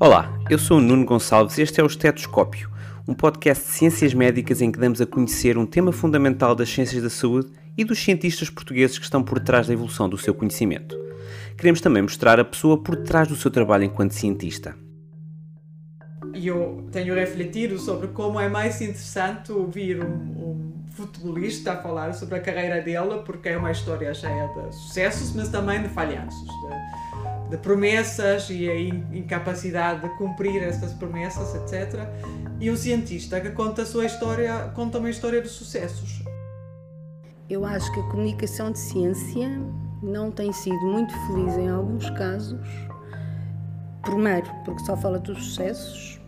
Olá, eu sou o Nuno Gonçalves e este é o Estetoscópio, um podcast de ciências médicas em que damos a conhecer um tema fundamental das ciências da saúde e dos cientistas portugueses que estão por trás da evolução do seu conhecimento. Queremos também mostrar a pessoa por trás do seu trabalho enquanto cientista. Eu tenho refletido sobre como é mais interessante ouvir um, um futebolista a falar sobre a carreira dele, porque é uma história cheia de sucessos, mas também de falhanços. De promessas e a incapacidade de cumprir essas promessas, etc. E um cientista que conta a sua história, conta uma história de sucessos. Eu acho que a comunicação de ciência não tem sido muito feliz em alguns casos. Primeiro, porque só fala dos sucessos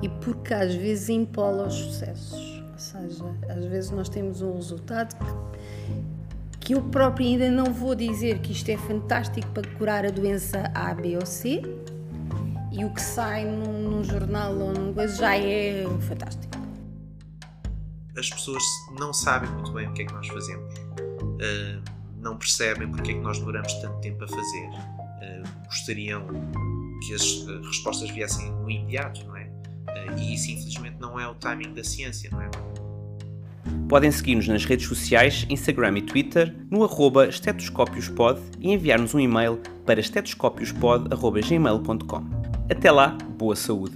e porque às vezes impola os sucessos. Ou seja, às vezes nós temos um resultado que que eu próprio ainda não vou dizer que isto é fantástico para curar a doença A, B ou C, e o que sai num, num jornal ou num coisa já é fantástico. As pessoas não sabem muito bem o que é que nós fazemos, uh, não percebem porque é que nós demoramos tanto tempo a fazer. Uh, gostariam que as uh, respostas viessem no imediato, não é? e isso, infelizmente, não é o timing da ciência, não é? Podem seguir-nos nas redes sociais, Instagram e Twitter, no arroba estetoscópiospod e enviar-nos um e-mail para estetoscópiospod.gmail.com. Até lá, boa saúde!